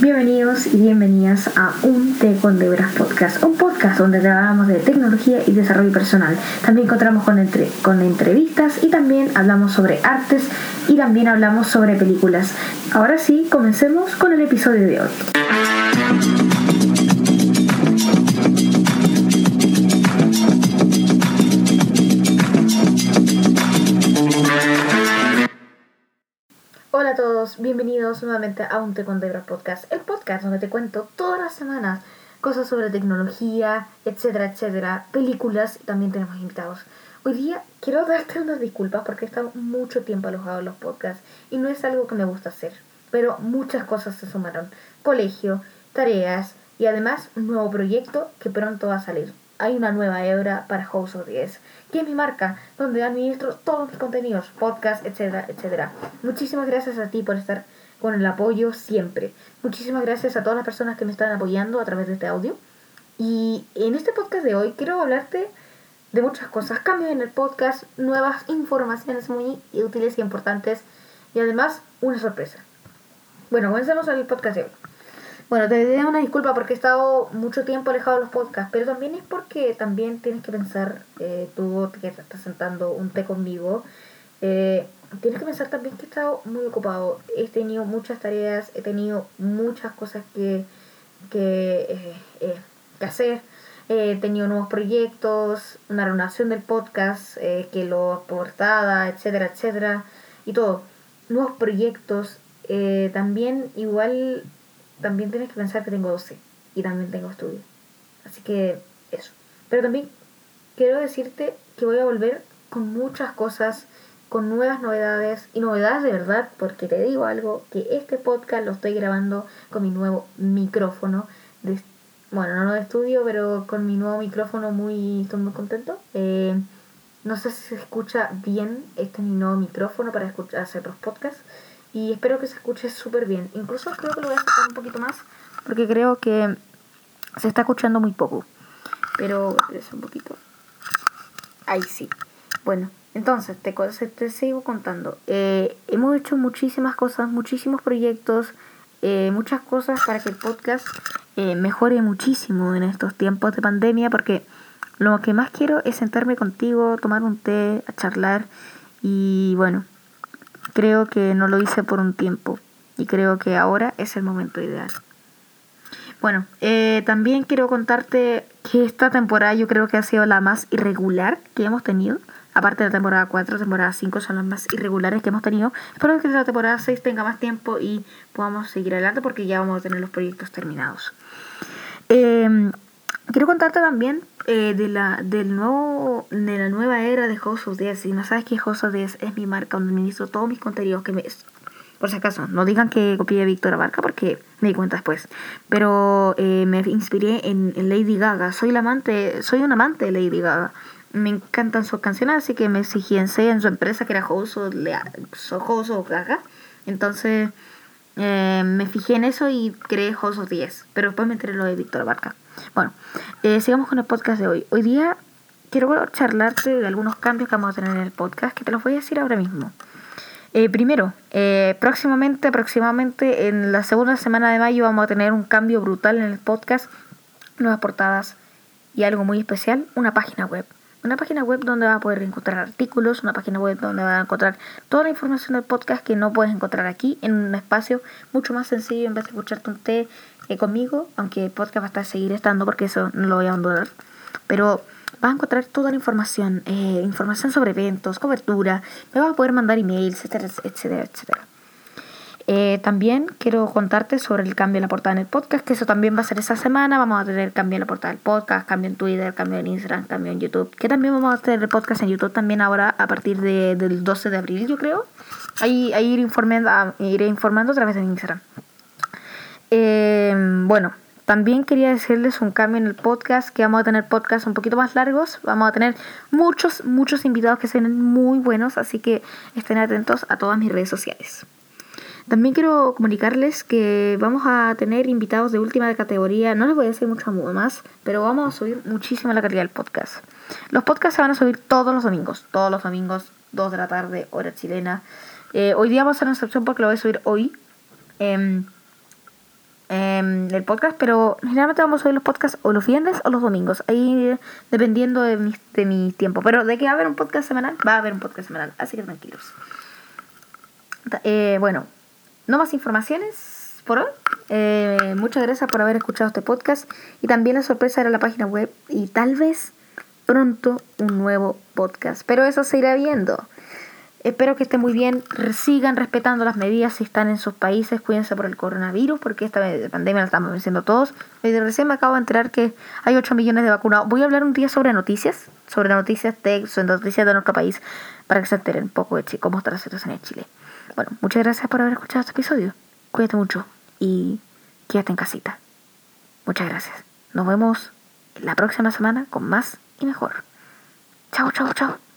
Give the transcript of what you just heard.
Bienvenidos y bienvenidas a Un Té con Debras Podcast, un podcast donde hablamos de tecnología y desarrollo personal. También encontramos con, entre, con entrevistas y también hablamos sobre artes y también hablamos sobre películas. Ahora sí, comencemos con el episodio de hoy. Hola a todos, bienvenidos nuevamente a un Te con Debra Podcast, el podcast donde te cuento todas las semanas cosas sobre tecnología, etcétera, etcétera, películas y también tenemos invitados. Hoy día quiero darte unas disculpas porque he estado mucho tiempo alojado en los podcasts y no es algo que me gusta hacer, pero muchas cosas se sumaron. Colegio, tareas y además un nuevo proyecto que pronto va a salir hay una nueva hebra para House of 10, que es mi marca, donde administro todos mis contenidos, podcast, etcétera, etcétera. Muchísimas gracias a ti por estar con el apoyo siempre. Muchísimas gracias a todas las personas que me están apoyando a través de este audio. Y en este podcast de hoy quiero hablarte de muchas cosas, cambios en el podcast, nuevas informaciones muy útiles y importantes y además una sorpresa. Bueno, comencemos el podcast de hoy. Bueno, te doy una disculpa porque he estado mucho tiempo alejado de los podcasts, pero también es porque también tienes que pensar, eh, tú que estás sentando un té conmigo, eh, tienes que pensar también que he estado muy ocupado. He tenido muchas tareas, he tenido muchas cosas que, que, eh, que hacer. He tenido nuevos proyectos, una renovación del podcast, que lo portada, etcétera, etcétera, y todo. Nuevos proyectos. también igual también tienes que pensar que tengo 12 y también tengo estudio. Así que eso. Pero también quiero decirte que voy a volver con muchas cosas, con nuevas novedades y novedades de verdad, porque te digo algo, que este podcast lo estoy grabando con mi nuevo micrófono. De, bueno, no de estudio, pero con mi nuevo micrófono muy, estoy muy contento. Eh, no sé si se escucha bien este mi nuevo micrófono para escuchar, hacer los podcasts. Y espero que se escuche súper bien. Incluso creo que lo voy a escuchar un poquito más. Porque creo que se está escuchando muy poco. Pero es un poquito. Ahí sí. Bueno, entonces te, te sigo contando. Eh, hemos hecho muchísimas cosas, muchísimos proyectos, eh, muchas cosas para que el podcast eh, mejore muchísimo en estos tiempos de pandemia. Porque lo que más quiero es sentarme contigo, tomar un té, a charlar. Y bueno, Creo que no lo hice por un tiempo y creo que ahora es el momento ideal. Bueno, eh, también quiero contarte que esta temporada yo creo que ha sido la más irregular que hemos tenido. Aparte de la temporada 4, temporada 5 son las más irregulares que hemos tenido. Espero que la temporada 6 tenga más tiempo y podamos seguir adelante porque ya vamos a tener los proyectos terminados. Eh, quiero contarte también eh, de la del nuevo de la nueva era de House of Death. Si no sabes que House of Death es mi marca donde administro todos mis contenidos que me por si acaso, no digan que copié a Víctor Abarca porque me di cuenta después. Pero eh, me inspiré en, Lady Gaga. Soy la amante, soy un amante de Lady Gaga. Me encantan sus canciones, así que me fijé en su empresa que era House of, House of Gaga. Entonces eh, me fijé en eso y creé of 10. Pero después me enteré lo de Víctor Abarca. Bueno, eh, sigamos con el podcast de hoy. Hoy día quiero charlarte de algunos cambios que vamos a tener en el podcast, que te los voy a decir ahora mismo. Eh, primero, eh, próximamente, aproximadamente en la segunda semana de mayo vamos a tener un cambio brutal en el podcast, nuevas portadas y algo muy especial, una página web. Una página web donde vas a poder encontrar artículos, una página web donde vas a encontrar toda la información del podcast que no puedes encontrar aquí en un espacio mucho más sencillo en vez de escucharte un té eh, conmigo, aunque el podcast va a estar seguir estando porque eso no lo voy a abandonar. Pero vas a encontrar toda la información, eh, información sobre eventos, cobertura, me vas a poder mandar emails, etcétera, etcétera, etcétera. Eh, también quiero contarte sobre el cambio en la portada en el podcast, que eso también va a ser esa semana. Vamos a tener cambio en la portada del podcast, cambio en Twitter, cambio en Instagram, cambio en YouTube. Que también vamos a tener el podcast en YouTube también ahora a partir de, del 12 de abril, yo creo. Ahí, ahí iré, informando, ah, iré informando a través de Instagram. Eh, bueno, también quería decirles un cambio en el podcast, que vamos a tener podcasts un poquito más largos. Vamos a tener muchos, muchos invitados que sean muy buenos, así que estén atentos a todas mis redes sociales. También quiero comunicarles que vamos a tener invitados de última categoría. No les voy a decir mucho más, pero vamos a subir muchísimo la calidad del podcast. Los podcasts se van a subir todos los domingos. Todos los domingos, 2 de la tarde, hora chilena. Eh, hoy día vamos a hacer una excepción porque lo voy a subir hoy. Em, em, el podcast, pero generalmente vamos a subir los podcasts o los viernes o los domingos, ahí dependiendo de mi, de mi tiempo. Pero de que va a haber un podcast semanal, va a haber un podcast semanal, así que tranquilos. Eh, bueno, no más informaciones por hoy. Eh, muchas gracias por haber escuchado este podcast y también la sorpresa era la página web y tal vez pronto un nuevo podcast, pero eso se irá viendo. Espero que estén muy bien. Sigan respetando las medidas si están en sus países. Cuídense por el coronavirus, porque esta pandemia la estamos venciendo todos. Y recién me acabo de enterar que hay 8 millones de vacunados. Voy a hablar un día sobre noticias, sobre noticias de, sobre noticias de nuestro país, para que se enteren un poco de cómo está la situación en Chile. Bueno, muchas gracias por haber escuchado este episodio. Cuídate mucho y quédate en casita. Muchas gracias. Nos vemos la próxima semana con más y mejor. Chao, chao, chao.